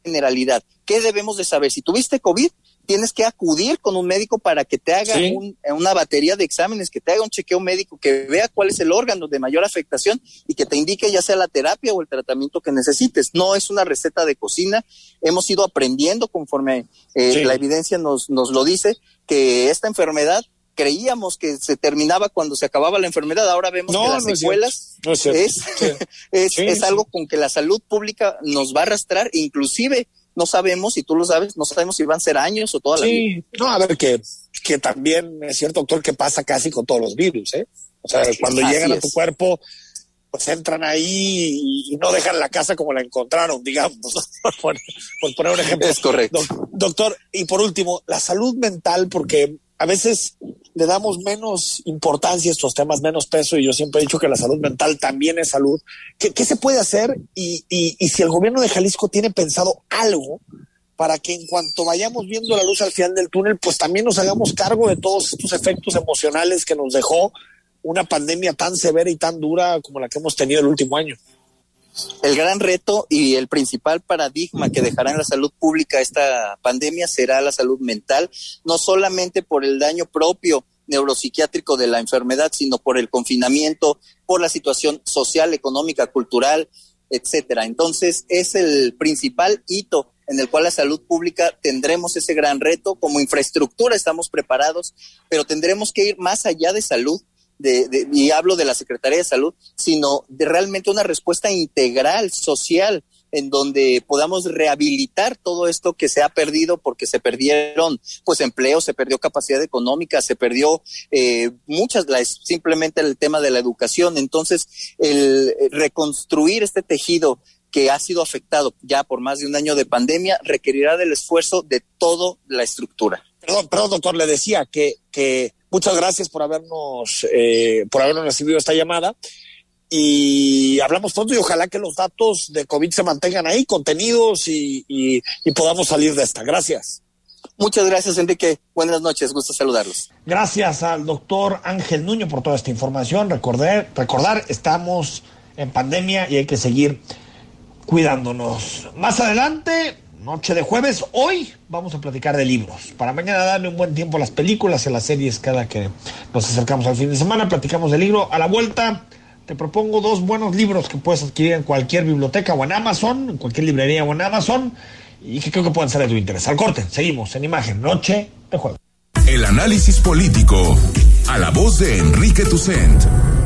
generalidad. ¿Qué debemos de saber? Si tuviste COVID, tienes que acudir con un médico para que te haga Sí. un- una batería de exámenes, que te haga un chequeo médico, que vea cuál es el órgano de mayor afectación y que te indique ya sea la terapia o el tratamiento que necesites. No es una receta de cocina. Hemos ido aprendiendo conforme eh, Sí. la evidencia nos, nos lo dice, que esta enfermedad creíamos que se terminaba cuando se acababa la enfermedad, ahora vemos No, que las no secuelas. No es es, Sí. [LAUGHS] es, Sí, es sí. algo con que la salud pública nos va a arrastrar, inclusive no sabemos, si tú lo sabes, no sabemos si van a ser años o toda la vida. No, a ver, que, que también es cierto, doctor, que pasa casi con todos los virus, ¿eh? O sea, cuando Así llegan a tu cuerpo, pues entran ahí y, no dejan la casa como la encontraron, digamos, [LAUGHS] por, poner- por poner un ejemplo. Es correcto. Doc- doctor, y por último, la salud mental, porque a veces le damos menos importancia a estos temas, menos peso, y yo siempre he dicho que la salud mental también es salud. ¿Qué, qué se puede hacer? Y, y, y si el gobierno de Jalisco tiene pensado algo para que en cuanto vayamos viendo la luz al final del túnel, pues también nos hagamos cargo de todos estos efectos emocionales que nos dejó una pandemia tan severa y tan dura como la que hemos tenido el último año. El gran reto y el principal paradigma que dejará en la salud pública esta pandemia será la salud mental, no solamente por el daño propio neuropsiquiátrico de la enfermedad, sino por el confinamiento, por la situación social, económica, cultural, etcétera. Entonces, es el principal hito en el cual la salud pública tendremos ese gran reto. Como infraestructura estamos preparados, pero tendremos que ir más allá de salud de, de- y hablo de la Secretaría de Salud, sino de realmente una respuesta integral, social, en donde podamos rehabilitar todo esto que se ha perdido porque se perdieron pues empleos, se perdió capacidad económica, se perdió eh, muchas, la, simplemente el tema de la educación. Entonces, el eh, reconstruir este tejido que ha sido afectado ya por más de un año de pandemia requerirá del esfuerzo de toda la estructura. Perdón, perdón, doctor, le decía que, que muchas gracias por habernos, eh, por habernos recibido esta llamada. Y hablamos pronto y ojalá que los datos de COVID se mantengan ahí, contenidos y, y, y podamos salir de esta. Gracias. Muchas gracias, Enrique. Buenas noches, gusto saludarlos. Gracias al doctor Ángel Nuño por toda esta información. Recordar, recordar, estamos en pandemia y hay que seguir cuidándonos. Más adelante, noche de jueves, hoy vamos a platicar de libros. Para mañana darle un buen tiempo a las películas y a las series cada que nos acercamos al fin de semana. Platicamos del libro. A la vuelta, te propongo dos buenos libros que puedes adquirir en cualquier biblioteca o en Amazon, en cualquier librería o en Amazon, y que creo que pueden ser de tu interés. Al corte, seguimos en imagen, noche de jueves. El análisis político. A la voz de Enrique Tucent.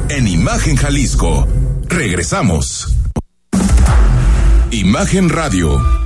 En Imagen Jalisco. Regresamos. Imagen Radio.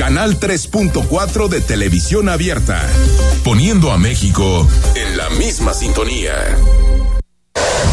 Canal 3.4 de televisión abierta, poniendo a México en la misma sintonía.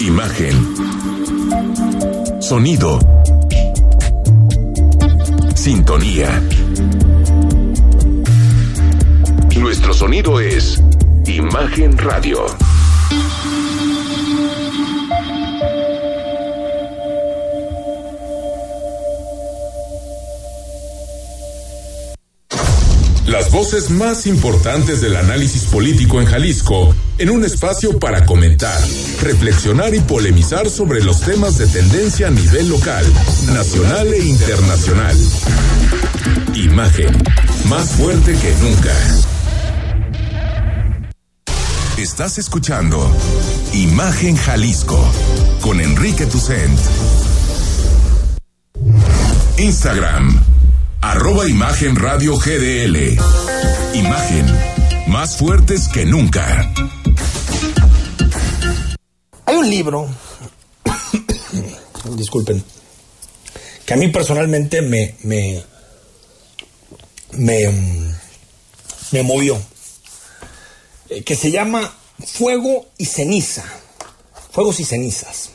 Imagen. Sonido. Sintonía. Nuestro sonido es Imagen Radio. Las voces más importantes del análisis político en Jalisco, en un espacio para comentar, reflexionar y polemizar sobre los temas de tendencia a nivel local, nacional e internacional. Imagen, más fuerte que nunca. Estás escuchando Imagen Jalisco con Enrique Tucent. Instagram, arroba Imagen Radio GDL. Imagen, más fuertes que nunca. Un libro, [COUGHS] disculpen, que a mí personalmente me, me, me, mm, me movió, eh, que se llama Fuego y Ceniza, Fuegos y Cenizas,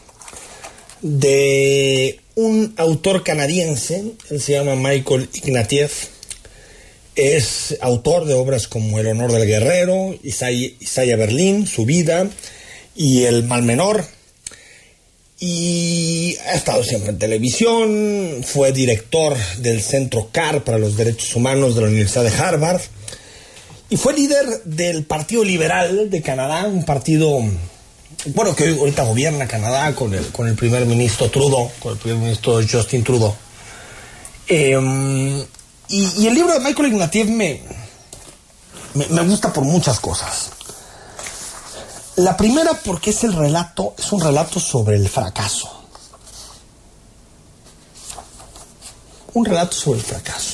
de un autor canadiense, él se llama Michael Ignatieff, es autor de obras como El honor del guerrero, Isaiah Berlín, Su vida y El mal menor. Y ha estado siempre en televisión, fue director del Centro CAR para los Derechos Humanos de la Universidad de Harvard y fue líder del Partido Liberal de Canadá, un partido, bueno, que ahorita gobierna Canadá con el, con el primer ministro Trudeau, con el primer ministro Justin Trudeau. Eh, y, el libro de Michael Ignatieff me, me gusta por muchas cosas. La primera porque es el relato, es un relato sobre el fracaso. Un relato sobre el fracaso.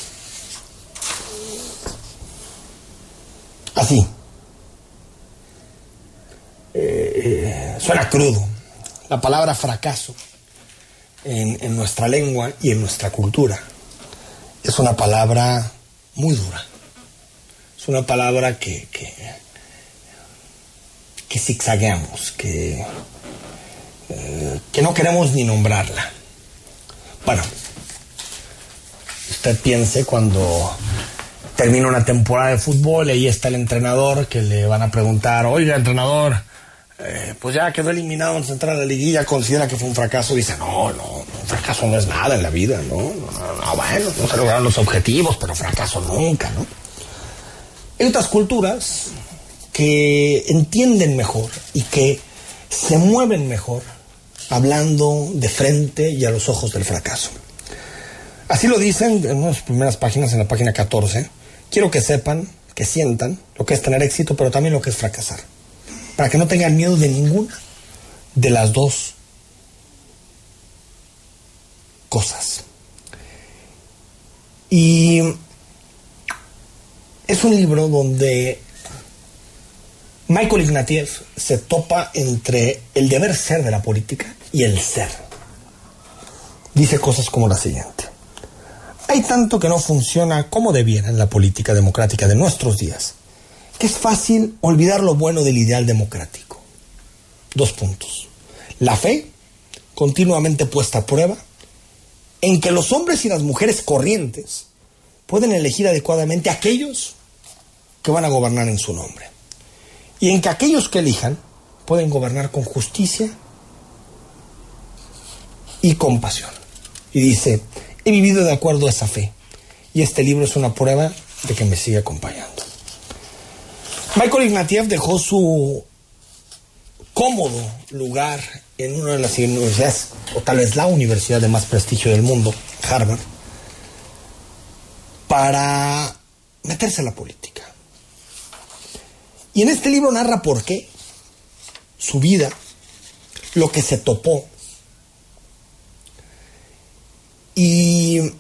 Así. Eh, eh, suena crudo. La palabra fracaso en, nuestra lengua y en nuestra cultura es una palabra muy dura. Es una palabra que, que zigzagueamos, que, eh, que no queremos ni nombrarla. Bueno, usted piense cuando termina una temporada de fútbol y ahí está el entrenador que le van a preguntar, oiga, entrenador, eh, pues ya quedó eliminado en entrar a la liguilla, considera que fue un fracaso. Dice, no, no, un fracaso no es nada en la vida, ¿no? No, no, no, bueno, no se lograron los objetivos, pero fracaso nunca, ¿no? Hay otras culturas que entienden mejor y que se mueven mejor hablando de frente y a los ojos del fracaso. Así lo dicen en unas primeras páginas, en la página 14. Quiero que sepan, que sientan lo que es tener éxito, pero también lo que es fracasar. Para que no tengan miedo de ninguna de las dos cosas. Y es un libro donde Michael Ignatieff se topa entre el deber ser de la política y el ser. Dice cosas como la siguiente. Hay tanto que no funciona como debiera en la política democrática de nuestros días, que es fácil olvidar lo bueno del ideal democrático. Dos puntos. La fe, continuamente puesta a prueba, en que los hombres y las mujeres corrientes pueden elegir adecuadamente a aquellos que van a gobernar en su nombre. Y en que aquellos que elijan pueden gobernar con justicia y compasión. Y dice, he vivido de acuerdo a esa fe. Y este libro es una prueba de que me sigue acompañando. Michael Ignatieff dejó su cómodo lugar en una de las universidades, o tal vez la universidad de más prestigio del mundo, Harvard, para meterse en la política. Y en este libro narra por qué, su vida, lo que se topó. Y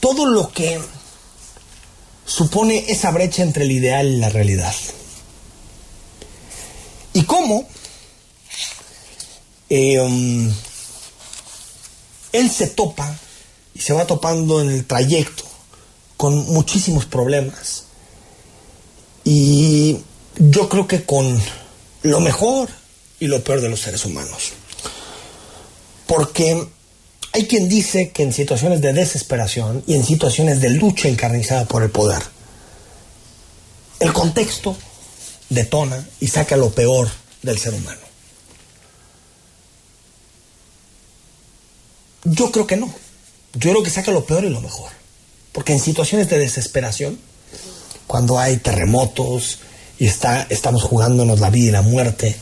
todo lo que supone esa brecha entre el ideal y la realidad. Y cómo um, él se topa y se va topando en el trayecto con muchísimos problemas. Y yo creo que con lo mejor y lo peor de los seres humanos. Porque hay quien dice que en situaciones de desesperación y en situaciones de lucha encarnizada por el poder, el contexto detona y saca lo peor del ser humano. Yo creo que no. Yo creo que saca lo peor y lo mejor. Porque en situaciones de desesperación, cuando hay terremotos y está, estamos jugándonos la vida y la muerte,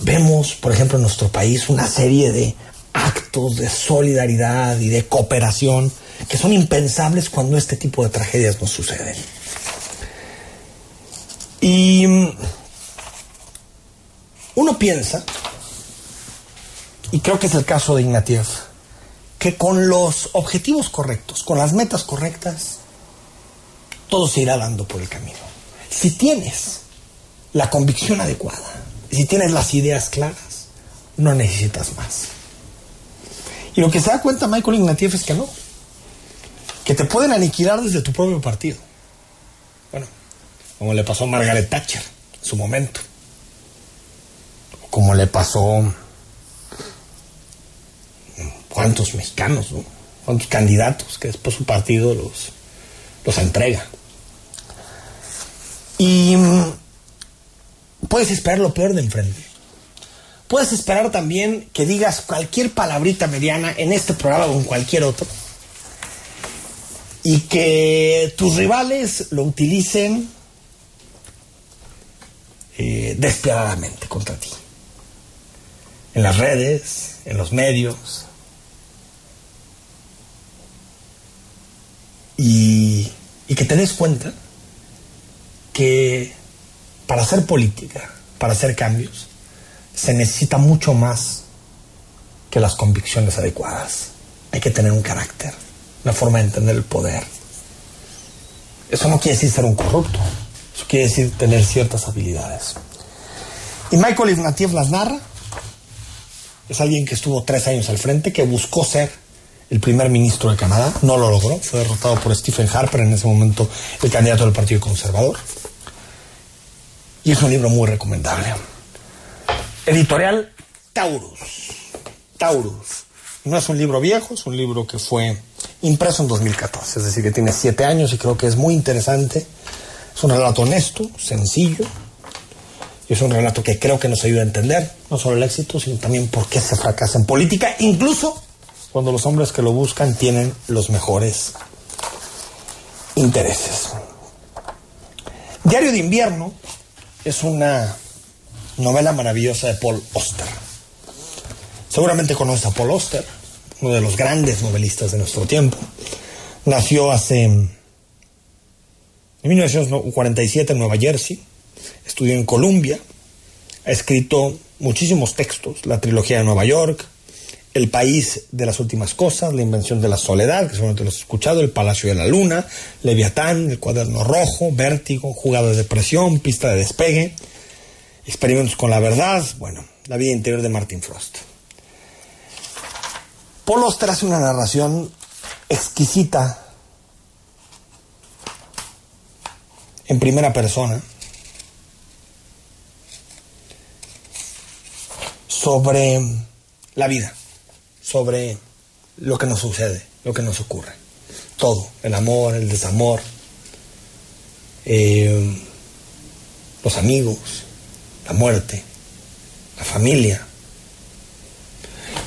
vemos, por ejemplo, en nuestro país una serie de actos de solidaridad y de cooperación que son impensables cuando este tipo de tragedias nos suceden. Y mm, uno piensa, y creo que es el caso de Ignatieff, que con los objetivos correctos, con las metas correctas, todo se irá dando por el camino. Si tienes la convicción adecuada, si tienes las ideas claras, no necesitas más. Y lo que se da cuenta Michael Ignatieff es que no. Que te pueden aniquilar desde tu propio partido. Bueno, como le pasó a Margaret Thatcher en su momento. Como le pasó cuántos mexicanos, ¿no? cuántos candidatos que después su partido los, los entrega. Y mm, puedes esperar lo peor de enfrente. Puedes esperar también que digas cualquier palabrita mediana en este programa o en cualquier otro. Y que tus rivales lo utilicen eh, despiadadamente contra ti. En las redes, en los medios. Y, que te des cuenta que para hacer política, para hacer cambios, se necesita mucho más que las convicciones adecuadas. Hay que tener un carácter, una forma de entender el poder. Eso no quiere decir ser un corrupto, eso quiere decir tener ciertas habilidades. Y Michael Ignatieff las narra. Es alguien que estuvo tres años al frente, que buscó ser el primer ministro de Canadá, no lo logró, fue derrotado por Stephen Harper, en ese momento el candidato del Partido Conservador. Y es un libro muy recomendable. Editorial Taurus. Taurus. No es un libro viejo, es un libro que fue impreso en 2014, es decir, que tiene siete años y creo que es muy interesante. Es un relato honesto, sencillo, y es un relato que creo que nos ayuda a entender no solo el éxito, sino también por qué se fracasa en política, incluso cuando los hombres que lo buscan tienen los mejores intereses. Diario de invierno es una novela maravillosa de Paul Oster. Seguramente conoces a Paul Oster, uno de los grandes novelistas de nuestro tiempo. Nació hace en 1947 en Nueva Jersey, estudió en Columbia, ha escrito muchísimos textos, la trilogía de Nueva York, El país de las últimas cosas, La invención de la soledad, que seguramente lo has escuchado, El palacio de la luna, Leviatán, El cuaderno rojo, Vértigo, Jugada de depresión, Pista de despegue, Experimentos con la verdad, bueno, La vida interior de Martin Frost. Paul Oster hace una narración exquisita en primera persona sobre la vida, sobre lo que nos sucede, lo que nos ocurre. Todo, el amor, el desamor, eh, los amigos, la muerte, la familia.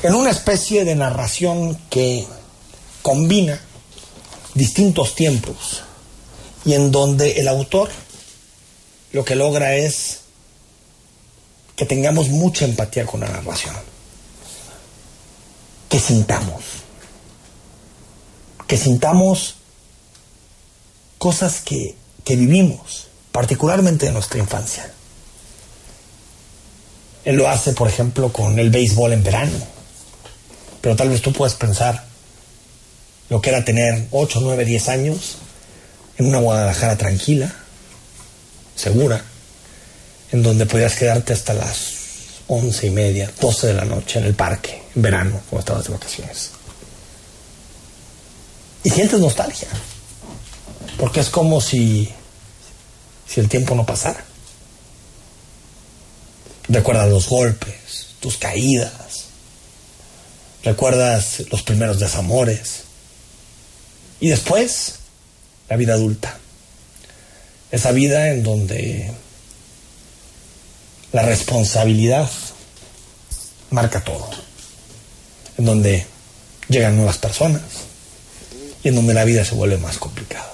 En una especie de narración que combina distintos tiempos y en donde el autor lo que logra es que tengamos mucha empatía con la narración. Que sintamos. Que sintamos cosas que, que vivimos, particularmente en nuestra infancia. Él lo hace, por ejemplo, con el béisbol en verano. Pero tal vez tú puedas pensar lo que era tener 8, 9, 10 años en una Guadalajara tranquila, segura, en donde podías quedarte hasta las once y media, 12 de la noche en el parque, en verano, cuando estabas de vacaciones. Y sientes nostalgia, porque es como si, si el tiempo no pasara. Recuerdas los golpes, tus caídas, recuerdas los primeros desamores. Y después, la vida adulta. Esa vida en donde la responsabilidad marca todo. En donde llegan nuevas personas y en donde la vida se vuelve más complicada.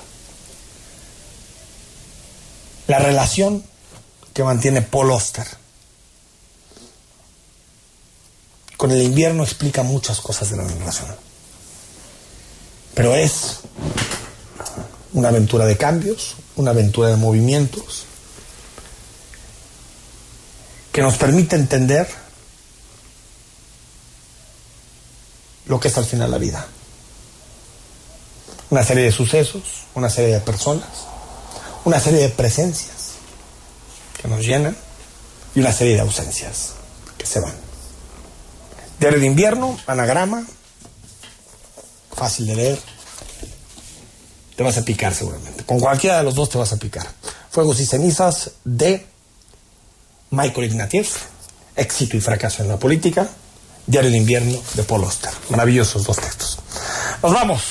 La relación que mantiene Paul Oster con el invierno explica muchas cosas de la relación. Pero es una aventura de cambios, una aventura de movimientos, que nos permite entender lo que es al final la vida. Una serie de sucesos, una serie de personas, una serie de presencias que nos llenan y una serie de ausencias que se van. Diario de invierno, anagrama, fácil de leer. Te vas a picar seguramente. Con cualquiera de los dos te vas a picar. Fuegos y cenizas de Michael Ignatieff, Éxito y fracaso en la política, Diario de invierno de Paul Oster. Maravillosos dos textos. Nos vamos.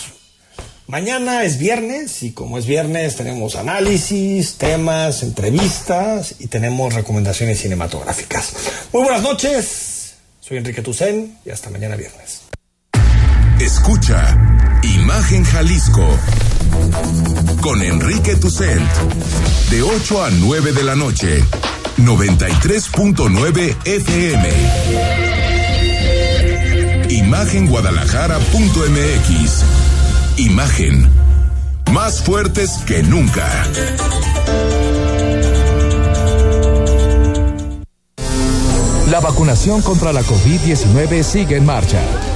Mañana es viernes y como es viernes tenemos análisis, temas, entrevistas y tenemos recomendaciones cinematográficas. Muy buenas noches. Soy Enrique Tucen y hasta mañana viernes. Escucha Imagen Jalisco con Enrique Tucent de 8 a 9 de la noche 93.9 FM Imagenguadalajara.mx Imagen más fuertes que nunca. La vacunación contra la COVID-19 sigue en marcha.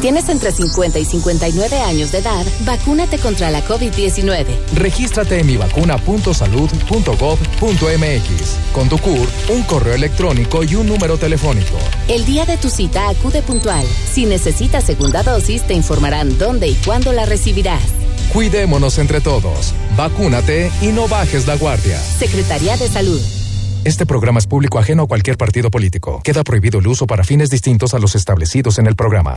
Tienes entre 50 y 59 años de edad, vacúnate contra la COVID-19. Regístrate en mivacuna.salud.gov.mx. Con tu CUR, un correo electrónico y un número telefónico. El día de tu cita acude puntual. Si necesitas segunda dosis, te informarán dónde y cuándo la recibirás. Cuidémonos entre todos. Vacúnate y no bajes la guardia. Secretaría de Salud. Este programa es público ajeno a cualquier partido político. Queda prohibido el uso para fines distintos a los establecidos en el programa.